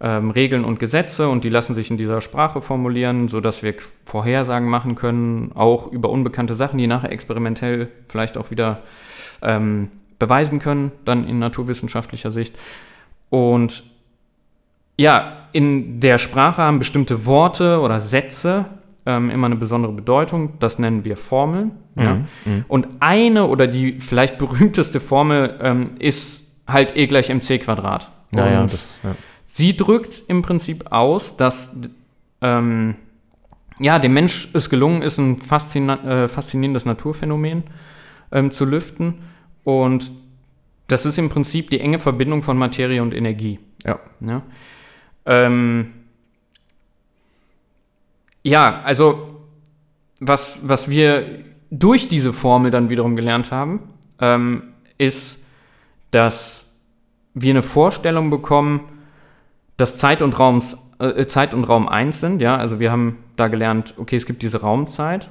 ähm, Regeln und Gesetze und die lassen sich in dieser Sprache formulieren, sodass wir Vorhersagen machen können, auch über unbekannte Sachen, die nachher experimentell vielleicht auch wieder ähm, beweisen können, dann in naturwissenschaftlicher Sicht. Und ja, in der Sprache haben bestimmte Worte oder Sätze ähm, immer eine besondere Bedeutung. Das nennen wir Formeln. Ja. Mhm. Und eine oder die vielleicht berühmteste Formel ähm, ist halt E gleich mc Quadrat. Naja, das, ja. Sie drückt im Prinzip aus, dass ähm, ja, dem Mensch es gelungen ist, ein äh, faszinierendes Naturphänomen ähm, zu lüften. Und das ist im Prinzip die enge Verbindung von Materie und Energie. ja. Ja, ähm, ja also was, was wir durch diese Formel dann wiederum gelernt haben, ähm, ist, dass wir eine Vorstellung bekommen, dass Zeit und, Raums, äh, Zeit und Raum eins sind. Ja? Also wir haben da gelernt, okay, es gibt diese Raumzeit.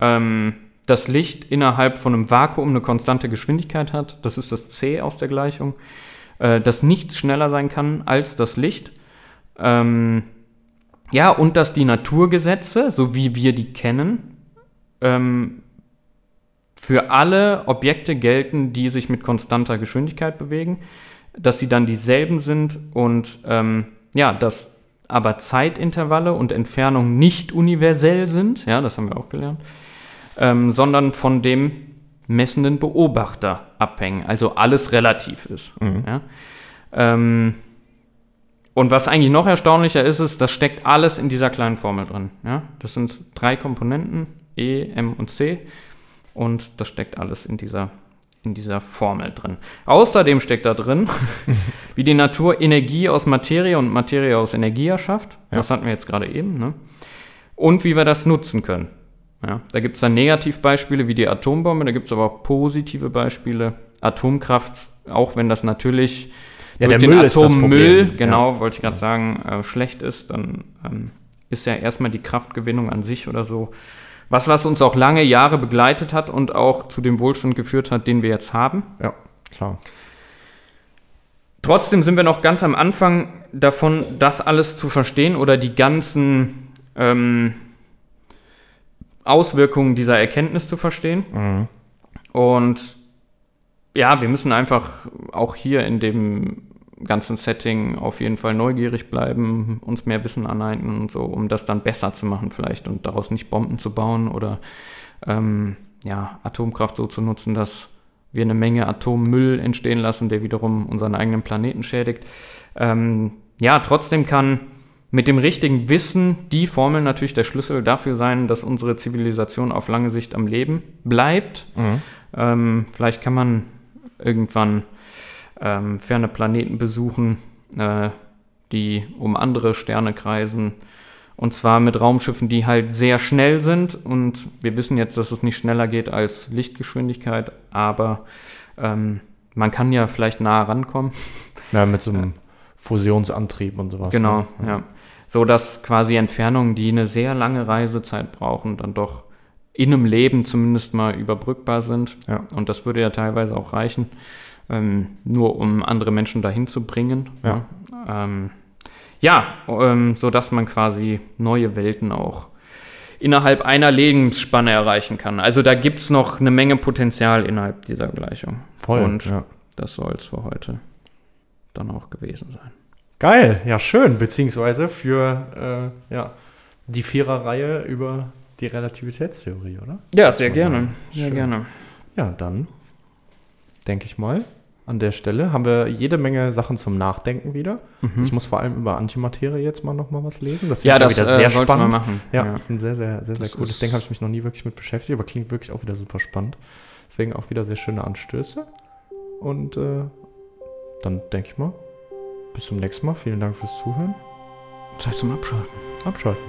Ähm, das Licht innerhalb von einem Vakuum eine konstante Geschwindigkeit hat. Das ist das C aus der Gleichung. Äh, dass nichts schneller sein kann als das Licht. Ähm, ja, und dass die Naturgesetze, so wie wir die kennen, ähm, für alle Objekte gelten, die sich mit konstanter Geschwindigkeit bewegen, dass sie dann dieselben sind und ähm, ja, dass aber Zeitintervalle und Entfernung nicht universell sind, ja, das haben wir auch gelernt, ähm, sondern von dem messenden Beobachter abhängen, also alles relativ ist. Ja. Ähm, und was eigentlich noch erstaunlicher ist, ist, das steckt alles in dieser kleinen Formel drin. Ja? Das sind drei Komponenten, E, M und C. Und das steckt alles in dieser, in dieser Formel drin. Außerdem steckt da drin, wie die Natur Energie aus Materie und Materie aus Energie erschafft. Das hatten wir jetzt gerade eben. Ne? Und wie wir das nutzen können. Ja? Da gibt es dann Negativbeispiele wie die Atombombe, da gibt es aber auch positive Beispiele. Atomkraft, auch wenn das natürlich Ja, durch den Müll ist das Atommüll, genau, wollte ich gerade sagen, äh, schlecht ist, dann ähm, ist ja erstmal die Kraftgewinnung an sich oder so was, was uns auch lange Jahre begleitet hat und auch zu dem Wohlstand geführt hat, den wir jetzt haben. Ja, klar. Trotzdem sind wir noch ganz am Anfang davon, das alles zu verstehen oder die ganzen ähm, Auswirkungen dieser Erkenntnis zu verstehen. Mhm. Und ja, wir müssen einfach auch hier in dem ganzen Setting auf jeden Fall neugierig bleiben, uns mehr Wissen aneignen und so, um das dann besser zu machen vielleicht und daraus nicht Bomben zu bauen oder ähm, ja, Atomkraft so zu nutzen, dass wir eine Menge Atommüll entstehen lassen, der wiederum unseren eigenen Planeten schädigt. Ähm, ja, trotzdem kann mit dem richtigen Wissen die Formel natürlich der Schlüssel dafür sein, dass unsere Zivilisation auf lange Sicht am Leben bleibt. Mhm. Ähm, vielleicht kann man irgendwann ähm, ferne Planeten besuchen, äh, die um andere Sterne kreisen. Und zwar mit Raumschiffen, die halt sehr schnell sind. Und wir wissen jetzt, dass es nicht schneller geht als Lichtgeschwindigkeit, aber ähm, man kann ja vielleicht nah rankommen. Ja, mit so einem Fusionsantrieb und sowas. Genau, ne? ja. So dass quasi Entfernungen, die eine sehr lange Reisezeit brauchen, dann doch in einem Leben zumindest mal überbrückbar sind. Ja. Und das würde ja teilweise auch reichen, ähm, nur um andere Menschen dahin zu bringen. Ja. Ja, ähm, ja ähm, so dass man quasi neue Welten auch innerhalb einer Lebensspanne erreichen kann. Also da gibt es noch eine Menge Potenzial innerhalb dieser Gleichung. Voll. Und ja. das soll es für heute dann auch gewesen sein. Geil, ja, schön. Beziehungsweise für äh, ja, die Viererreihe über die Relativitätstheorie, oder? Ja, sehr gerne. sagen. Sehr Schön. gerne. Ja, dann denke ich mal, an der Stelle haben wir jede Menge Sachen zum Nachdenken wieder. Ich muss vor allem über Antimaterie jetzt mal noch mal was lesen. Das Mhm. Ja, wird das wieder äh, sehr sollst du mal spannend. machen. Ja, ja. ist ein sehr, sehr, sehr, sehr Das cooles Ding. Habe ich mich noch nie wirklich mit beschäftigt, aber klingt wirklich auch wieder super spannend. Deswegen auch wieder sehr schöne Anstöße. Und äh, dann denke ich mal, bis zum nächsten Mal. Vielen Dank fürs Zuhören. Zeit zum Abschalten. Abschalten.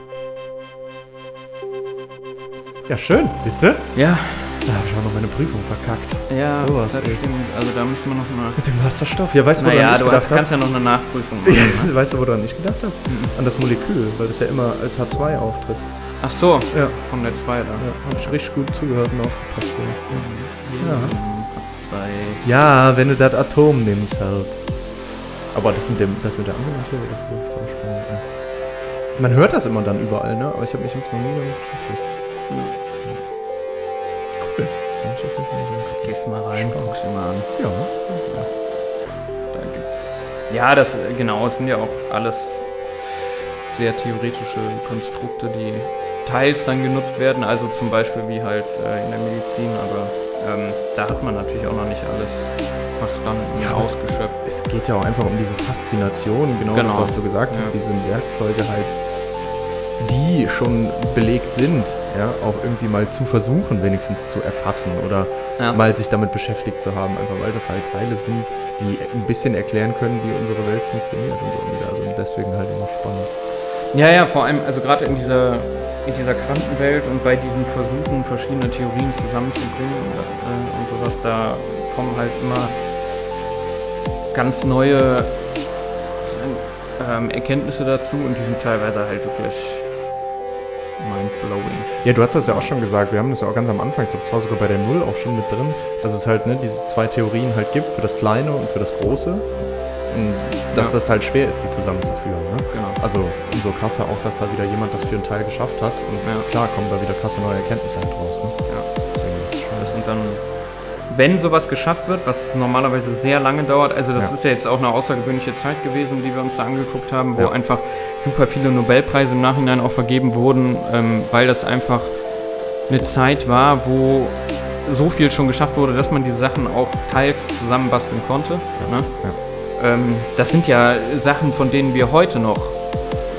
Ja, schön. Siehst du? Ja, Da habe ich auch noch meine Prüfung verkackt. ja, Sowas, das ey. stimmt. Also da müssen wir noch eine. Mit dem Wasserstoff. Ja, weißt du, Naja, woran du ich hast, gedacht kannst ja noch eine Nachprüfung machen. habe? weißt du, woran ich gedacht habe? An das Molekül, weil das ja immer als H2 auftritt. Ach so, Ja, von der 2 da. ja habe ich richtig gut zugehört und aufgepasst. Ja. Zwei. Ja, wenn du das Atom nimmst halt. Aber das mit, dem, das mit der anderen Materie, das ist so spannend. Man hört das immer dann überall, ne? Aber ich habe mich jetzt noch nie damit beschäftigt. Cool. Mal rein, guckst dir mal an. Ja. Da gibt's. Ja, das, genau, es sind ja auch alles sehr theoretische Konstrukte, die teils dann genutzt werden, also zum Beispiel wie halt äh, in der Medizin, aber ähm, da hat man natürlich auch noch nicht alles verstanden, Ja, aber es- ausgeschöpft. Es geht ja auch einfach um diese Faszination, genau, Genau. das, was du gesagt hast, Ja. diese Werkzeuge halt, die schon belegt sind, ja, auch irgendwie mal zu versuchen, wenigstens zu erfassen oder Ja. mal sich damit beschäftigt zu haben, einfach weil das halt Teile sind, die ein bisschen erklären können, wie unsere Welt funktioniert und so Universum. Und deswegen halt immer spannend. Ja, ja, vor allem, also gerade in dieser, in dieser Quantenwelt und bei diesen Versuchen, verschiedene Theorien zusammenzubringen und, äh, und sowas, da kommen halt immer ganz neue ähm, Erkenntnisse dazu und die sind teilweise halt wirklich mindblowing. Ja, du hast das ja auch schon gesagt, wir haben das ja auch ganz am Anfang, ich glaube, es war sogar bei der Null auch schon mit drin, dass es halt ne, diese zwei Theorien halt gibt, für das Kleine und für das Große. Und dass Ja. das halt schwer ist, die zusammenzuführen. Ne? Genau. Also umso krasser auch, dass da wieder jemand das für einen Teil geschafft hat. Und Ja. klar kommen da wieder krasse neue Erkenntnisse halt raus. Ne? Ja. Wenn sowas geschafft wird, was normalerweise sehr lange dauert, also das Ja. ist ja jetzt auch eine außergewöhnliche Zeit gewesen, die wir uns da angeguckt haben, wo Ja. einfach super viele Nobelpreise im Nachhinein auch vergeben wurden, ähm, weil das einfach eine Zeit war, wo so viel schon geschafft wurde, dass man die Sachen auch teils zusammenbasteln konnte. Ne? Ähm, das sind ja Sachen, von denen wir heute noch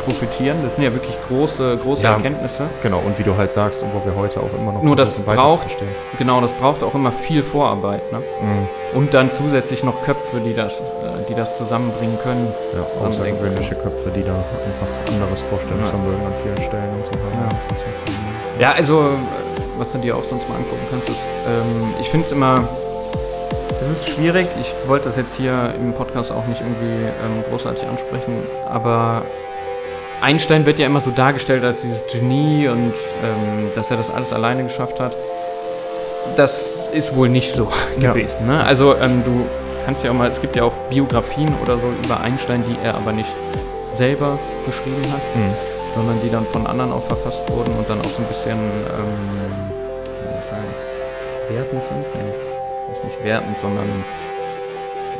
profitieren. Das sind ja wirklich große, große Ja. Erkenntnisse. Genau, und wie du halt sagst, und wo wir heute auch immer noch Nur das weiter braucht-. Genau, das braucht auch immer viel Vorarbeit. Ne? Mhm. Und dann zusätzlich noch Köpfe, die das, äh, die das zusammenbringen können. Ja, außergewöhnliche Köpfe, die da einfach anderes Vorstellungsvermögen an vielen Stellen und so haben. Ja. Ist ja Ja, also, äh, was du dir auch sonst mal angucken kannst, ist, ähm, ich finde es immer, es ist schwierig, ich wollte das jetzt hier im Podcast auch nicht irgendwie ähm, großartig ansprechen, aber Einstein wird ja immer so dargestellt als dieses Genie und ähm, dass er das alles alleine geschafft hat. Das ist wohl nicht so Ja. gewesen. Ne? Also ähm, du kannst ja auch mal, es gibt ja auch Biografien oder so über Einstein, die er aber nicht selber geschrieben hat Mhm. sondern die dann von anderen auch verfasst wurden und dann auch so ein bisschen, ähm, wie wertend sind? Nee, nicht, wertend, sondern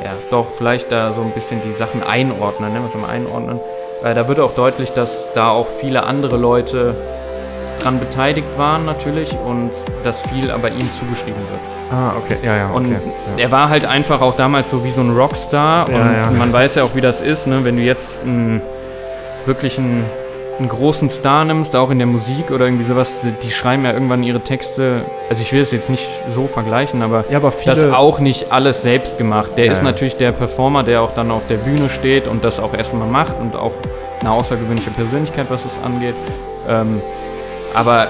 ja, doch, vielleicht da so ein bisschen die Sachen einordnen, es mal einordnen. Weil da wird auch deutlich, dass da auch viele andere Leute dran beteiligt waren natürlich und dass viel aber ihm zugeschrieben wird. Ah, okay, ja, ja, okay. Und ja. er war halt einfach auch damals so wie so ein Rockstar Ja, und ja. man weiß ja auch, wie das ist, ne? wenn du jetzt einen, wirklich einen, großen Star nimmst, auch in der Musik oder irgendwie sowas, die- schreiben ja irgendwann ihre Texte, also ich will es jetzt nicht so vergleichen, aber ja, aber das auch nicht alles selbst gemacht. Der Ja, ist natürlich der Performer, der auch dann auf der Bühne steht und das auch erstmal macht und auch eine außergewöhnliche Persönlichkeit, was es angeht. Ähm, aber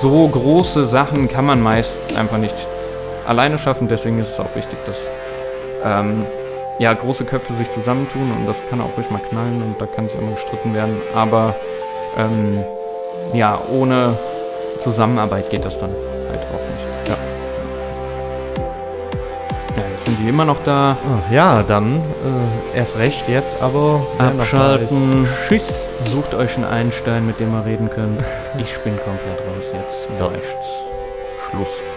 so große Sachen kann man meist einfach nicht alleine schaffen. Deswegen ist es auch wichtig, dass ähm, ja, große Köpfe sich zusammentun und das kann auch ruhig mal knallen und da kann sich immer gestritten werden. Aber ähm, ja, ohne Zusammenarbeit geht das dann halt auch nicht. Ja. Ja, jetzt sind die immer noch da. Ah, ja, dann äh, erst recht jetzt, aber Abschalten. Tschüss. Sucht euch einen Einstein, mit dem ihr reden könnt. Ich bin komplett raus jetzt. So. Reicht's. Schluss.